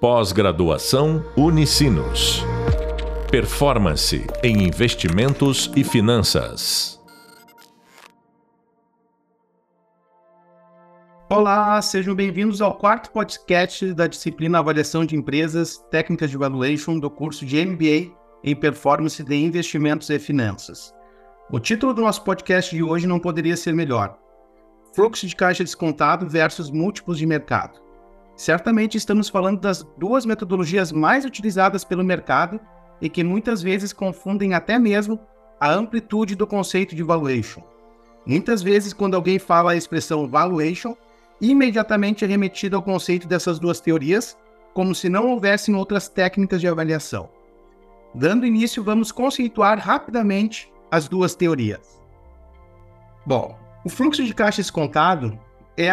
Pós-graduação Unicinos. Performance em investimentos e finanças. Olá, sejam bem-vindos ao quarto podcast da disciplina Avaliação de Empresas, Técnicas de Valuation do curso de MBA em Performance de Investimentos e Finanças. O título do nosso podcast de hoje não poderia ser melhor: Fluxo de caixa descontado versus múltiplos de mercado. Certamente estamos falando das duas metodologias mais utilizadas pelo mercado e que muitas vezes confundem até mesmo a amplitude do conceito de valuation. Muitas vezes, quando alguém fala a expressão valuation, imediatamente é remetido ao conceito dessas duas teorias, como se não houvessem outras técnicas de avaliação. Dando início, vamos conceituar rapidamente as duas teorias. Bom, o fluxo de caixa descontado é,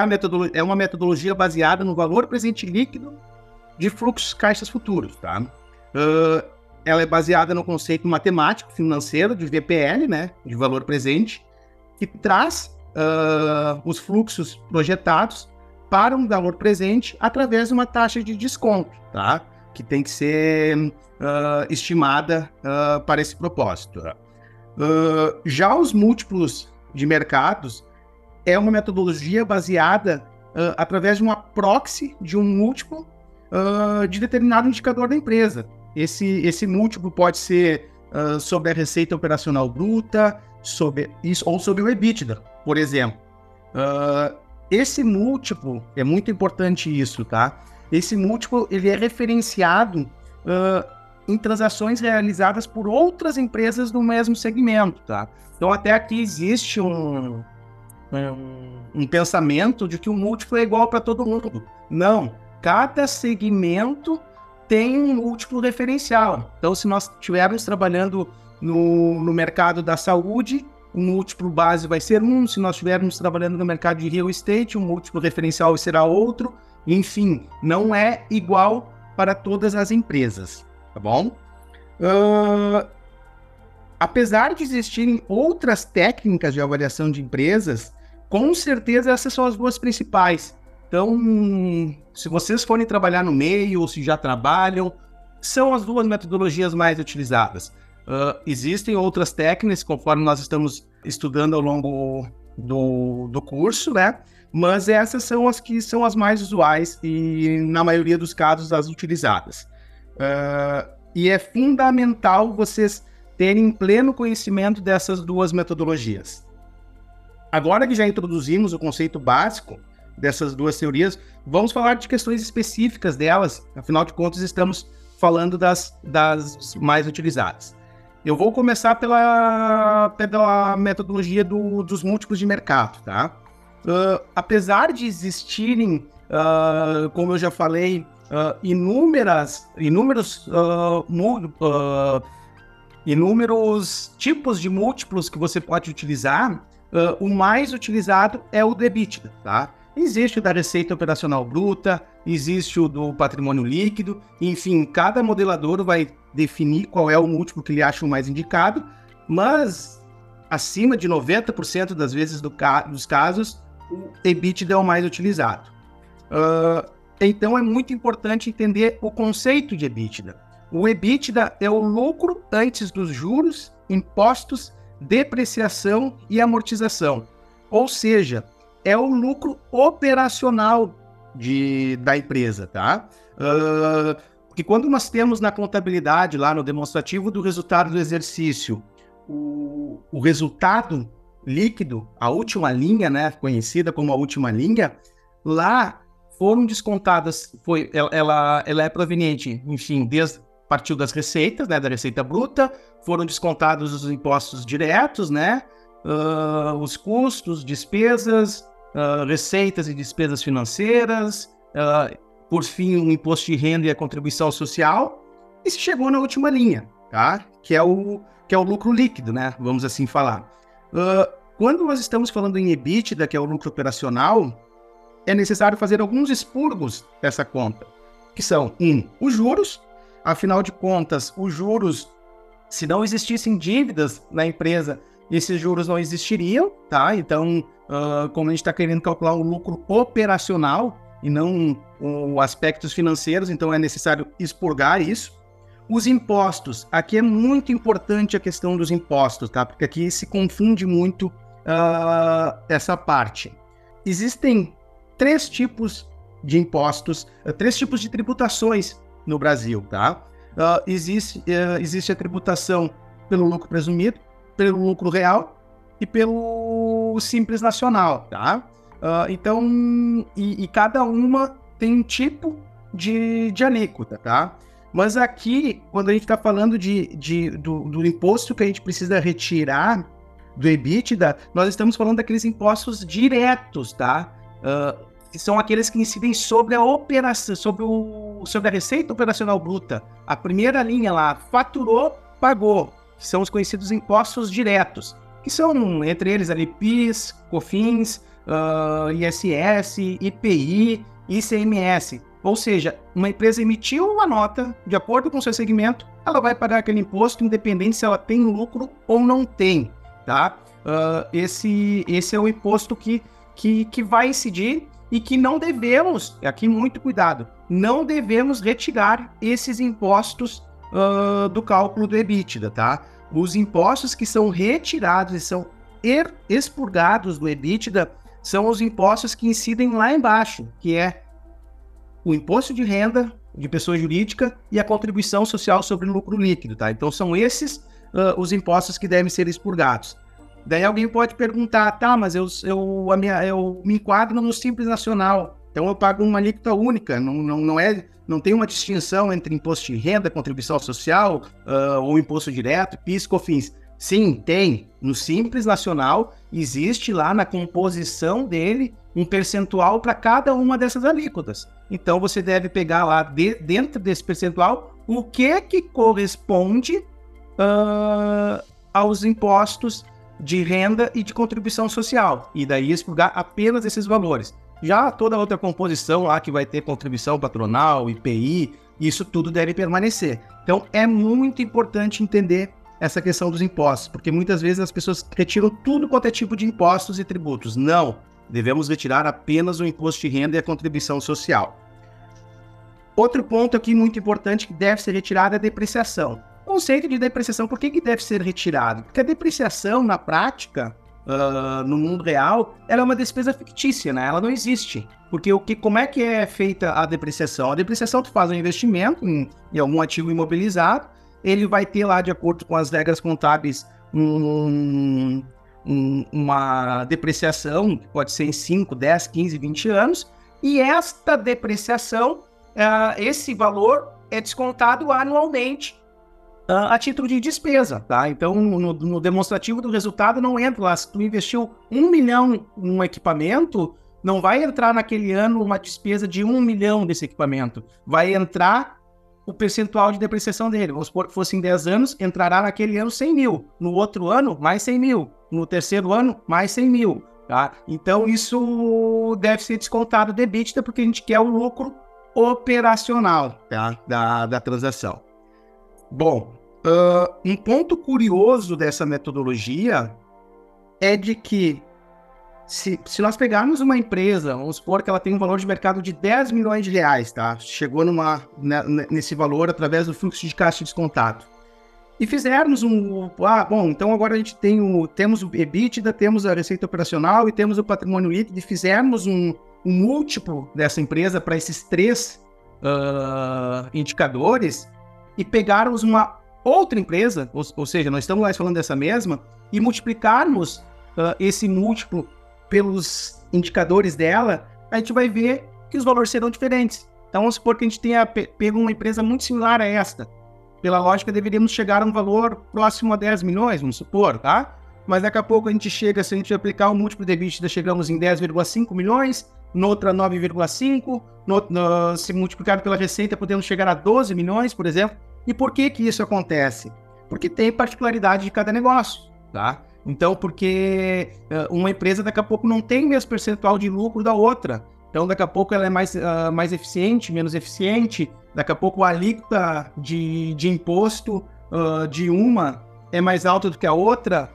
é uma metodologia baseada no valor presente líquido de fluxos caixas futuros, tá? Uh, ela é baseada no conceito matemático financeiro de VPL, né, de valor presente, que traz uh, os fluxos projetados para um valor presente através de uma taxa de desconto, tá? Que tem que ser uh, estimada para esse propósito. já os múltiplos de mercados é uma metodologia baseada uh, através de uma proxy de um múltiplo uh, de determinado indicador da empresa. Esse, esse múltiplo pode ser uh, sobre a receita operacional bruta, sobre isso, ou sobre o EBITDA, por exemplo. esse múltiplo, é muito importante isso, tá? Esse múltiplo, ele é referenciado em transações realizadas por outras empresas do mesmo segmento, tá? Então, até aqui existe um, um, um pensamento de que o múltiplo é igual para todo mundo. Não. Cada segmento tem um múltiplo referencial. Então, se nós estivermos trabalhando no, no mercado da saúde, o múltiplo base vai ser um. Se nós estivermos trabalhando no mercado de real estate, o múltiplo referencial será outro. Enfim, não é igual para todas as empresas, tá bom? Uh, apesar de existirem outras técnicas de avaliação de empresas, com certeza essas são as duas principais. Então, se vocês forem trabalhar no meio ou se já trabalham, são as duas metodologias mais utilizadas. Uh, existem outras técnicas, conforme nós estamos estudando ao longo do, do curso, né? Mas essas são as que são as mais usuais e, na maioria dos casos, as utilizadas. Uh, e é fundamental vocês terem pleno conhecimento dessas duas metodologias. Agora que já introduzimos o conceito básico dessas duas teorias, vamos falar de questões específicas delas, afinal de contas, estamos falando das, das mais utilizadas. Eu vou começar pela, pela metodologia do, dos múltiplos de mercado, tá? Uh, apesar de existirem, uh, como eu já falei, uh, inúmeras, inúmeros, inúmeros tipos de múltiplos que você pode utilizar, Uh, o mais utilizado é o do EBITDA, tá? Existe o da receita operacional bruta, existe o do patrimônio líquido, enfim, cada modelador vai definir qual é o múltiplo que ele acha o mais indicado, mas acima de 90% das vezes do ca dos casos, o EBITDA é o mais utilizado. Uh, então é muito importante entender o conceito de EBITDA. O EBITDA é o lucro antes dos juros, impostos depreciação e amortização. Ou seja, é o lucro operacional de, da empresa, tá? Uh, porque quando nós temos na contabilidade, lá no demonstrativo do resultado do exercício, o, o resultado líquido, a última linha, né, conhecida como a última linha, lá foram descontadas, foi, ela, ela é proveniente, enfim, desde partiu das receitas, né, da receita bruta, foram descontados os impostos diretos, né, uh, os custos, despesas, uh, receitas e despesas financeiras, uh, por fim, o imposto de renda e a contribuição social, e se chegou na última linha, tá? Que é o, que é o lucro líquido, né? Vamos assim falar. quando nós estamos falando em EBITDA, que é o lucro operacional, é necessário fazer alguns expurgos dessa conta, que são, um, os juros, Afinal de contas, os juros, se não existissem dívidas na empresa, esses juros não existiriam, tá? Então, uh, como a gente está querendo calcular o lucro operacional, e não o aspectos financeiros, então é necessário expurgar isso. Os impostos, aqui é muito importante a questão dos impostos, tá? Porque aqui se confunde muito uh, essa parte. Existem três tipos de impostos, três tipos de tributações no Brasil, tá? Uh, existe, existe a tributação pelo lucro presumido, pelo lucro real e pelo simples nacional, tá? então, e, e, cada uma tem um tipo de, de alíquota, tá? Mas aqui, quando a gente está falando de, de do, do, imposto que a gente precisa retirar do EBITDA, nós estamos falando daqueles impostos diretos, tá? Uh, que são aqueles que incidem sobre a operação, sobre, o, sobre a receita operacional bruta. A primeira linha lá, faturou, pagou, que são os conhecidos impostos diretos, que são, entre eles, ali, PIS, COFINS, uh, ISS, IPI, ICMS. Ou seja, uma empresa emitiu uma nota, de acordo com o seu segmento, ela vai pagar aquele imposto, independente se ela tem lucro ou não tem, tá? Uh, esse, esse é o imposto que, que, que vai incidir e que não devemos, aqui muito cuidado, não devemos retirar esses impostos uh, do cálculo do EBITDA, tá? Os impostos que são retirados e são expurgados do EBITDA são os impostos que incidem lá embaixo, que é o imposto de renda de pessoa jurídica e a contribuição social sobre lucro líquido, tá? Então são esses uh, os impostos que devem ser expurgados. Daí alguém pode perguntar, tá, mas eu, eu, a minha, eu me enquadro no Simples Nacional, então eu pago uma alíquota única, não, não, não, é, não tem uma distinção entre imposto de renda, contribuição social uh, ou imposto direto, PIS, COFINS. Sim, tem. No Simples Nacional, existe lá na composição dele um percentual para cada uma dessas alíquotas. Então você deve pegar lá de, dentro desse percentual o que que corresponde uh, aos impostos de renda e de contribuição social. E daí expurgar apenas esses valores. Já toda outra composição lá que vai ter contribuição patronal, IPI, isso tudo deve permanecer. Então é muito importante entender essa questão dos impostos, porque muitas vezes as pessoas retiram tudo quanto é tipo de impostos e tributos. Não, devemos retirar apenas o imposto de renda e a contribuição social. Outro ponto aqui muito importante que deve ser retirado é a depreciação. Conceito de depreciação, por que, que deve ser retirado? Porque a depreciação, na prática, uh, no mundo real, ela é uma despesa fictícia, né? Ela não existe. Porque o que, como é que é feita a depreciação? A depreciação tu faz um investimento em, em algum ativo imobilizado, ele vai ter lá, de acordo com as regras contábeis, um, um, uma depreciação, que pode ser em 5, 10, 15, 20 anos, e esta depreciação, uh, esse valor é descontado anualmente a título de despesa, tá? Então, no, no, demonstrativo do resultado não entra lá. Se tu investiu um milhão num equipamento, não vai entrar naquele ano uma despesa de um milhão desse equipamento. Vai entrar o percentual de depreciação dele. Vamos supor que fosse em 10 anos, entrará naquele ano 100 mil. No outro ano, mais 100 mil. No terceiro ano, mais 100 mil. Tá? Então, isso deve ser descontado de EBITDA, porque a gente quer o lucro operacional tá? da, da transação. Bom, uh, um ponto curioso dessa metodologia é de que se, se nós pegarmos uma empresa, vamos supor que ela tem um valor de mercado de 10 milhões de reais, tá? Chegou numa, né, nesse valor através do fluxo de caixa descontado. E fizermos um. Ah, bom, então agora a gente tem o, temos o EBITDA, temos a receita operacional e temos o patrimônio líquido, e fizermos um, um múltiplo dessa empresa para esses três uh, indicadores e pegarmos uma outra empresa, ou, ou, seja, nós estamos lá falando dessa mesma, e multiplicarmos uh, esse múltiplo pelos indicadores dela, a gente vai ver que os valores serão diferentes. Então, vamos supor que a gente tenha pego uma empresa muito similar a esta. Pela lógica, deveríamos chegar a um valor próximo a 10 milhões, vamos supor, tá? Mas daqui a pouco a gente chega, se a gente aplicar o múltiplo de EBITDA, chegamos em 10,5 milhões, noutra 9,5, no, se multiplicado pela receita, podemos chegar a 12 milhões, por exemplo. E por que que isso acontece? Porque tem particularidade de cada negócio, tá? Então, porque uh, uma empresa daqui a pouco não tem mesmo percentual de lucro da outra. Então, daqui a pouco ela é mais, uh, mais eficiente, menos eficiente. Daqui a pouco a alíquota de, de imposto uh, de uma é mais alta do que a outra.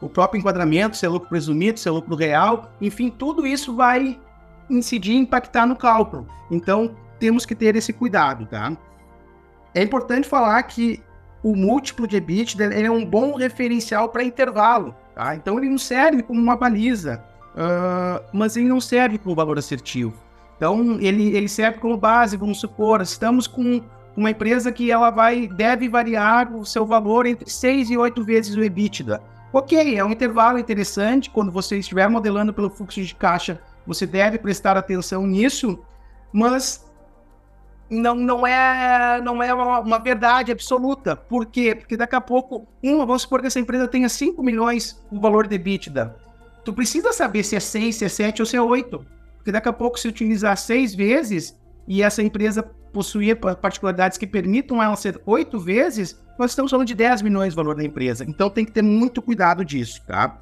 O próprio enquadramento, se é lucro presumido, se é lucro real. Enfim, tudo isso vai incidir e impactar no cálculo. Então, temos que ter esse cuidado, tá? É importante falar que o múltiplo de EBITDA é um bom referencial para intervalo, tá? Então, ele não serve como uma baliza, uh, mas ele não serve como valor assertivo. Então, ele, ele serve como base, vamos supor, estamos com uma empresa que ela vai deve variar o seu valor entre 6 e 8 vezes o EBITDA. Ok, é um intervalo interessante, quando você estiver modelando pelo fluxo de caixa, você deve prestar atenção nisso, mas não, não é, não é uma, uma, verdade absoluta. Por quê? Porque daqui a pouco, uma, vamos supor que essa empresa tenha 5 milhões o valor de EBITDA. Tu precisa saber se é 6, se é 7 ou se é 8. Porque daqui a pouco, se utilizar 6 vezes e essa empresa possuir particularidades que permitam ela ser 8 vezes, nós estamos falando de 10 milhões de valor da empresa. Então tem que ter muito cuidado disso, tá?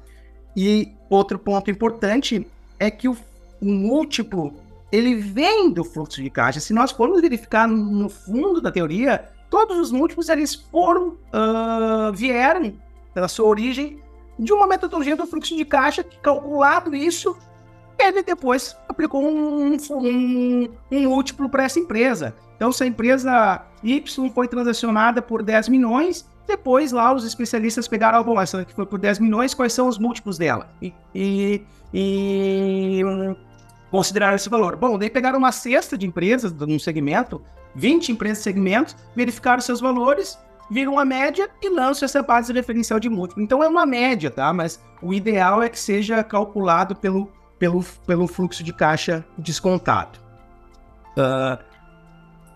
E outro ponto importante é que o, o múltiplo ele vem do fluxo de caixa. Se nós formos verificar no fundo da teoria, todos os múltiplos eles foram uh, vieram pela sua origem de uma metodologia do fluxo de caixa que calculado isso ele depois aplicou um, um, um múltiplo para essa empresa. Então, se a empresa Y foi transacionada por 10 milhões, depois lá os especialistas pegaram, bom, essa que foi por 10 milhões, quais são os múltiplos dela? E, e, e consideraram esse valor. Bom, daí pegaram uma cesta de empresas num segmento, 20 empresas de segmentos, verificaram seus valores, viram a média e lançam essa base referencial de múltiplo. Então é uma média, tá? Mas o ideal é que seja calculado pelo, pelo, pelo fluxo de caixa descontado. Uh, ah,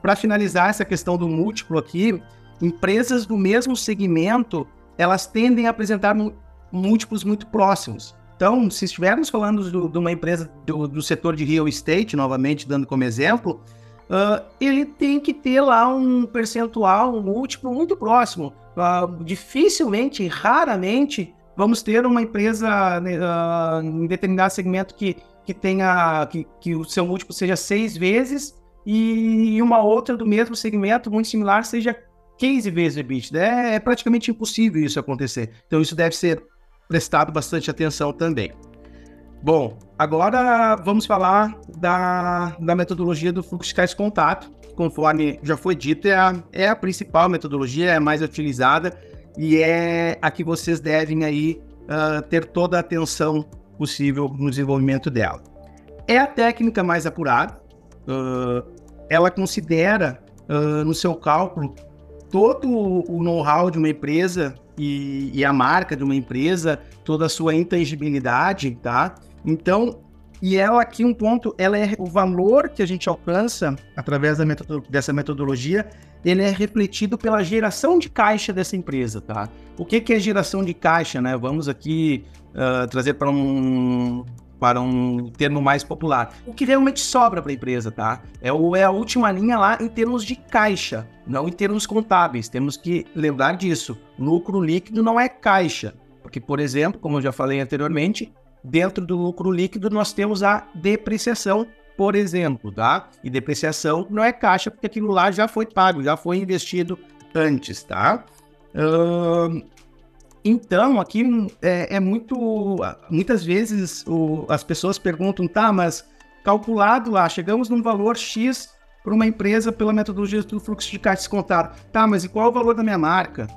Para finalizar essa questão do múltiplo aqui, empresas do mesmo segmento elas tendem a apresentar múltiplos muito próximos. Então, se estivermos falando do, de uma empresa do, do, setor de real estate, novamente dando como exemplo, uh, ele tem que ter lá um percentual, um múltiplo muito próximo. Uh, dificilmente, raramente, vamos ter uma empresa uh, em determinado segmento que, que tenha que, que o seu múltiplo seja seis vezes e uma outra do mesmo segmento muito similar seja 15 vezes o EBITDA. É, é praticamente impossível isso acontecer. Então, isso deve ser prestado bastante atenção também. Bom, agora vamos falar da, da metodologia do fluxo de caixa contato. Conforme já foi dito, é a, é a principal metodologia, é a mais utilizada e é a que vocês devem aí uh, ter toda a atenção possível no desenvolvimento dela. É a técnica mais apurada, uh, ela considera uh, no seu cálculo todo o know-how de uma empresa e, e, a marca de uma empresa, toda a sua intangibilidade, tá? Então, e ela aqui um ponto, ela é o valor que a gente alcança através dessa metodologia, ele é refletido pela geração de caixa dessa empresa, tá? O que, que é geração de caixa, né? Vamos aqui uh, trazer para um para um termo mais popular. O que realmente sobra para a empresa, tá? É, o, é a última linha lá em termos de caixa, não em termos contábeis. Temos que lembrar disso. Lucro líquido não é caixa. Porque, por exemplo, como eu já falei anteriormente, dentro do lucro líquido nós temos a depreciação, por exemplo, tá? E depreciação não é caixa, porque aquilo lá já foi pago, já foi investido antes, tá? Uh, então, aqui é, é, muito. Muitas vezes o, as pessoas perguntam, tá, mas calculado lá, chegamos num valor X para uma empresa pela metodologia do fluxo de caixa descontado. Tá, mas e qual é o valor da minha marca?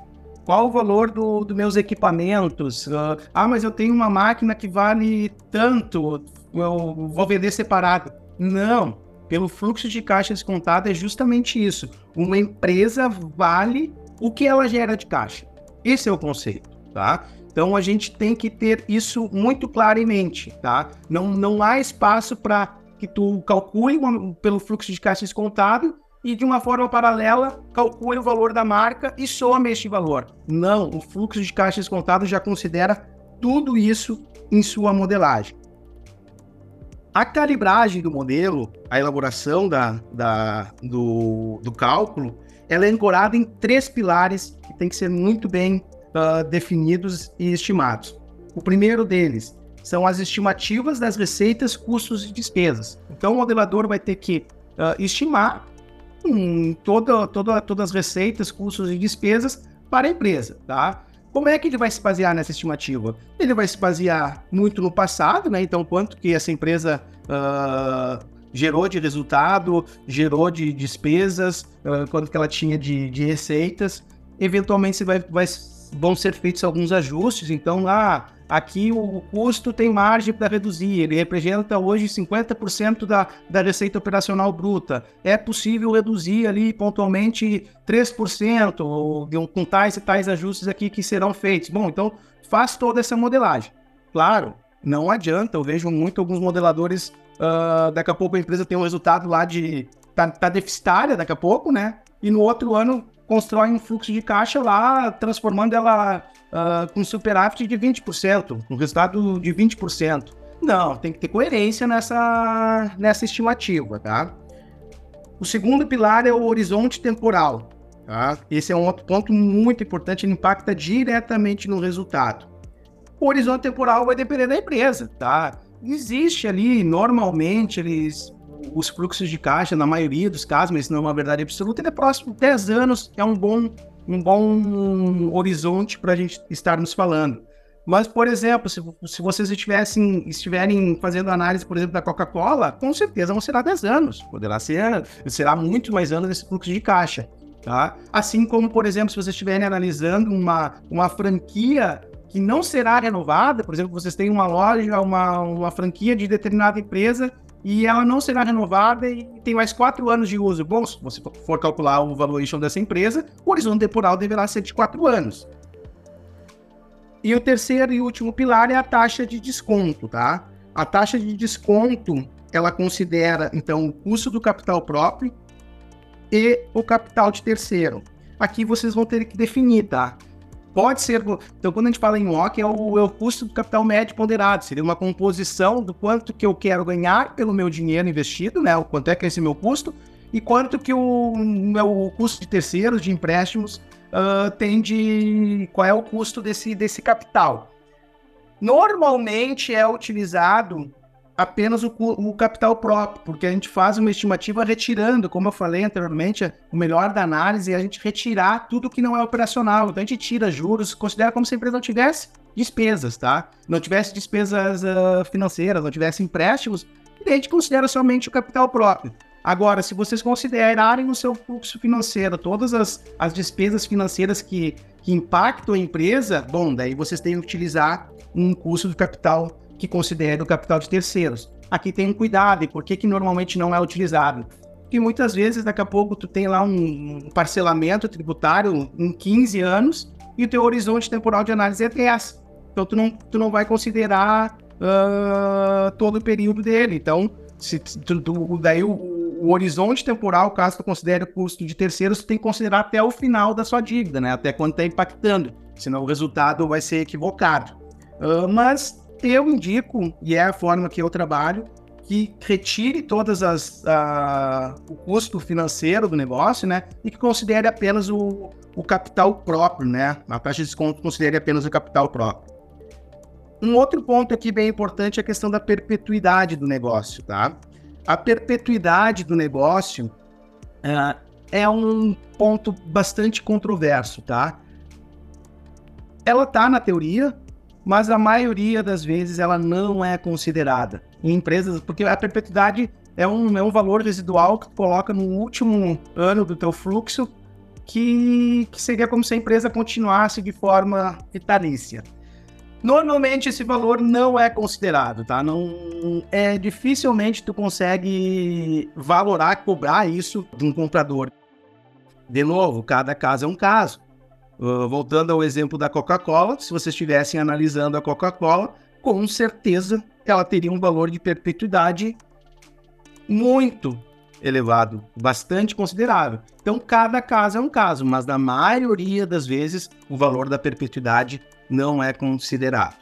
Qual o valor dos do meus equipamentos? Uh, ah, mas eu tenho uma máquina que vale tanto, eu vou vender separado. Não, pelo fluxo de caixa descontado é justamente isso. Uma empresa vale o que ela gera de caixa. Esse é o conceito tá? Então a gente tem que ter isso muito claro em mente, tá? Não, não há espaço para que tu calcule uma, pelo fluxo de caixa descontado e de uma forma paralela calcule o valor da marca e some este valor. Não, o fluxo de caixa descontado já considera tudo isso em sua modelagem. A calibragem do modelo, a elaboração da, da, do, do cálculo, ela é ancorada em três pilares que tem que ser muito bem uh, definidos e estimados. O primeiro deles são as estimativas das receitas, custos e despesas. Então, o modelador vai ter que uh, estimar hum, toda, toda, todas as receitas, custos e despesas para a empresa, tá? Como é que ele vai se basear nessa estimativa? Ele vai se basear muito no passado, né? Então, quanto que essa empresa uh, gerou de resultado, gerou de despesas, uh, quanto que ela tinha de, de receitas. Eventualmente, vai, vai, vão ser feitos alguns ajustes. Então, ah, aqui o custo tem margem para reduzir, ele representa hoje 50% da, da receita operacional bruta. É possível reduzir ali pontualmente 3%, ou, com tais e tais ajustes aqui que serão feitos. Bom, então faz toda essa modelagem. Claro, não adianta, eu vejo muito alguns modeladores, uh, daqui a pouco a empresa tem um resultado lá de. tá, tá deficitária daqui a pouco, né? E no outro ano constrói um fluxo de caixa lá, transformando ela uh, com superávit de 20%, um resultado de 20%. Não, tem que ter coerência nessa, nessa estimativa, tá? O segundo pilar é o horizonte temporal. Tá? Esse é um outro ponto muito importante, ele impacta diretamente no resultado. O horizonte temporal vai depender da empresa, tá? Existe ali, normalmente, eles os fluxos de caixa, na maioria dos casos, mas não é uma verdade absoluta, ele é próximo 10 anos, é um bom, um bom horizonte para a gente estarmos falando. Mas, por exemplo, se, se vocês estivessem, estiverem fazendo análise, por exemplo, da Coca-Cola, com certeza vão ser 10 anos. Poderá ser, será muito mais anos esse fluxo de caixa. Tá? Assim como, por exemplo, se vocês estiverem analisando uma, uma franquia que não será renovada, por exemplo, vocês têm uma loja, uma, uma franquia de determinada empresa e ela não será renovada e tem mais quatro anos de uso. Bom, se você for calcular o valuation dessa empresa, o horizonte temporal deverá ser de quatro anos. E o terceiro e último pilar é a taxa de desconto, tá? A taxa de desconto, ela considera, então, o custo do capital próprio e o capital de terceiro. Aqui vocês vão ter que definir, tá? Pode ser. Então, quando a gente fala em WOC, é o, é o custo do capital médio ponderado. Seria uma composição do quanto que eu quero ganhar pelo meu dinheiro investido, né? O quanto é que é esse meu custo, e quanto que o meu custo de terceiros, de empréstimos, uh, tem de. qual é o custo desse, desse capital. Normalmente é utilizado apenas o, o, capital próprio, porque a gente faz uma estimativa retirando, como eu falei anteriormente, o melhor da análise é a gente retirar tudo que não é operacional. Então a gente tira juros, considera como se a empresa não tivesse despesas, tá? Não tivesse despesas uh, financeiras, não tivesse empréstimos, e a gente considera somente o capital próprio. Agora, se vocês considerarem no seu fluxo financeiro todas as, as despesas financeiras que, que impactam a empresa, bom, daí vocês têm que utilizar um custo do capital que considere o capital de terceiros. Aqui tem um cuidado, e por que, que normalmente não é utilizado? Porque muitas vezes, daqui a pouco, tu tem lá um parcelamento tributário em 15 anos e o teu horizonte temporal de análise é 10. Então, tu não, tu não vai considerar uh, todo o período dele. Então, se tu, tu, daí o, o, horizonte temporal, caso tu considere o custo de terceiros, tu tem que considerar até o final da sua dívida, né? Até quando está impactando. Senão o resultado vai ser equivocado. Uh, mas eu indico, e é a forma que eu trabalho, que retire todas as o custo financeiro do negócio, né, e que considere apenas o, o capital próprio, né, a taxa de desconto considere apenas o capital próprio. Um outro ponto aqui bem importante é a questão da perpetuidade do negócio, tá? A perpetuidade do negócio uh, é um ponto bastante controverso, tá? Ela tá na teoria, mas a maioria das vezes ela não é considerada em empresas, porque a perpetuidade é um, é um valor residual que coloca no último ano do teu fluxo, que, que seria como se a empresa continuasse de forma vitalícia. Normalmente esse valor não é considerado, tá? Não é dificilmente tu consegue valorar, cobrar isso de um comprador. De novo, cada caso é um caso. Uh, voltando ao exemplo da Coca-Cola, se vocês estivessem analisando a Coca-Cola, com certeza ela teria um valor de perpetuidade muito elevado, bastante considerável. Então, cada caso é um caso, mas na maioria das vezes o valor da perpetuidade não é considerado.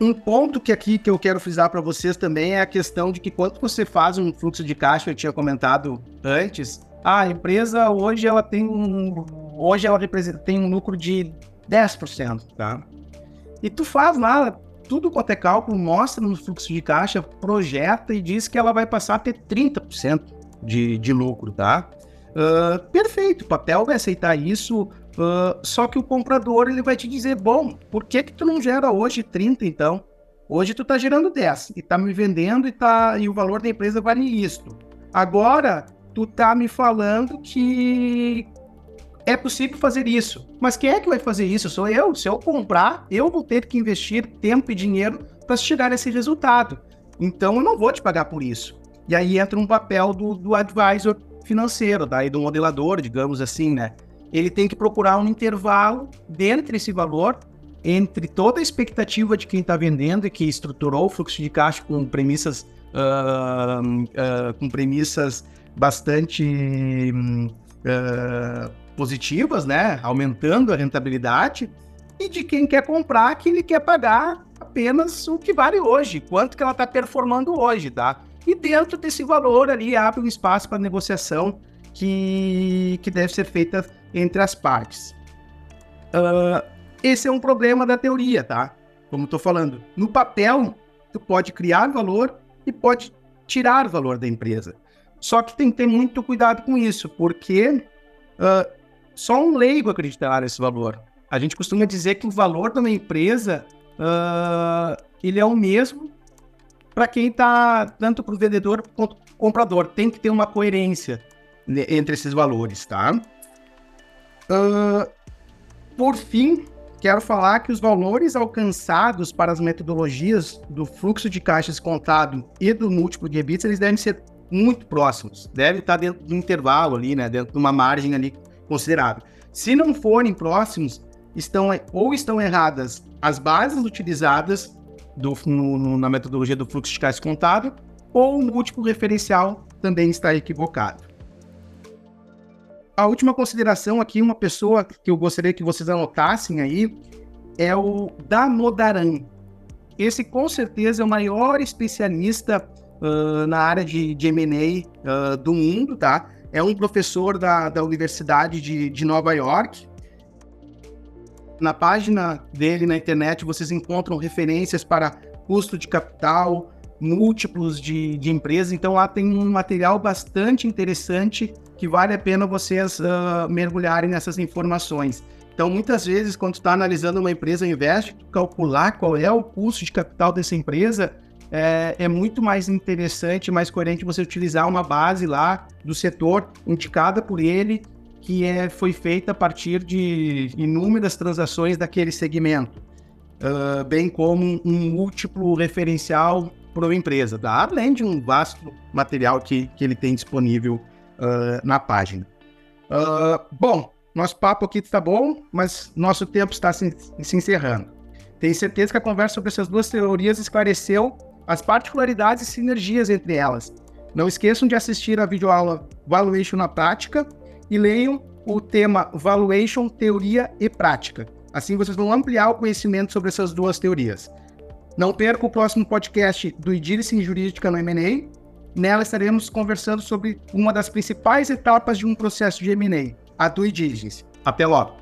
Um ponto que aqui que eu quero frisar para vocês também é a questão de que quando você faz um fluxo de caixa, eu tinha comentado antes, a empresa hoje ela tem um, hoje ela representa, tem um lucro de 10%, tá? E tu faz lá tudo quanto é cálculo, mostra no fluxo de caixa, projeta e diz que ela vai passar a ter 30% de, de lucro, tá? Uh, perfeito, o papel vai aceitar isso, Uh, só que o comprador ele vai te dizer, bom, por que que tu não gera hoje 30 então? Hoje tu tá gerando 10 e tá me vendendo e, tá, e o valor da empresa vale isto. Agora, tu tá me falando que é possível fazer isso. Mas quem é que vai fazer isso? Sou eu. Se eu comprar, eu vou ter que investir tempo e dinheiro para chegar a esse resultado. Então eu não vou te pagar por isso. E aí entra um papel do, do advisor financeiro, daí do modelador, digamos assim, né? Ele tem que procurar um intervalo dentro desse valor, entre toda a expectativa de quem está vendendo e que estruturou o fluxo de caixa com premissas, uh, uh, com premissas bastante uh, positivas, né? Aumentando a rentabilidade, e de quem quer comprar que ele quer pagar apenas o que vale hoje, quanto que ela está performando hoje, tá? E dentro desse valor ali abre um espaço para negociação que, que deve ser feita entre as partes. Uh, esse é um problema da teoria, tá? Como estou falando. No papel, tu pode criar valor e pode tirar valor da empresa. Só que tem que ter muito cuidado com isso, porque uh, só um leigo acreditará nesse valor. A gente costuma dizer que o valor de uma empresa uh, ele é o mesmo para quem está tanto para o vendedor quanto para o comprador. Tem que ter uma coerência entre esses valores, tá? Uh, por fim, quero falar que os valores alcançados para as metodologias do fluxo de caixas contado e do múltiplo de EBITS, eles devem ser muito próximos. Deve estar dentro do intervalo ali, né? Dentro de uma margem ali considerável. Se não forem próximos, estão ou estão erradas as bases utilizadas do, no, no, na metodologia do fluxo de caixa contábil, ou o múltiplo referencial também está equivocado. A última consideração aqui, uma pessoa que eu gostaria que vocês anotassem aí, é o Damodaran. Esse com certeza é o maior especialista na área de, de M&A uh, do mundo, tá? É um professor da, da Universidade de, de Nova York, na página dele na internet vocês encontram referências para custo de capital, múltiplos de, de empresas. Então lá tem um material bastante interessante que vale a pena vocês uh, mergulharem nessas informações. Então, muitas vezes, quando está analisando uma empresa, de calcular qual é o custo de capital dessa empresa, é, é, muito mais interessante, mais coerente você utilizar uma base lá do setor indicada por ele que é, foi feita a partir de inúmeras transações daquele segmento, uh, bem como um múltiplo referencial para uma empresa, tá? além de um vasto material que, que ele tem disponível uh, na página. Uh, bom, nosso papo aqui está bom, mas nosso tempo está se, se encerrando. Tenho certeza que a conversa sobre essas duas teorias esclareceu as particularidades e sinergias entre elas. Não esqueçam de assistir a videoaula Valuation na Prática, e leiam o tema Valuation, Teoria e Prática. Assim vocês vão ampliar o conhecimento sobre essas duas teorias. Não perca o próximo podcast do Idílice em Jurídica no M&A. Nela estaremos conversando sobre uma das principais etapas de um processo de M&A, a do diligence. Até logo!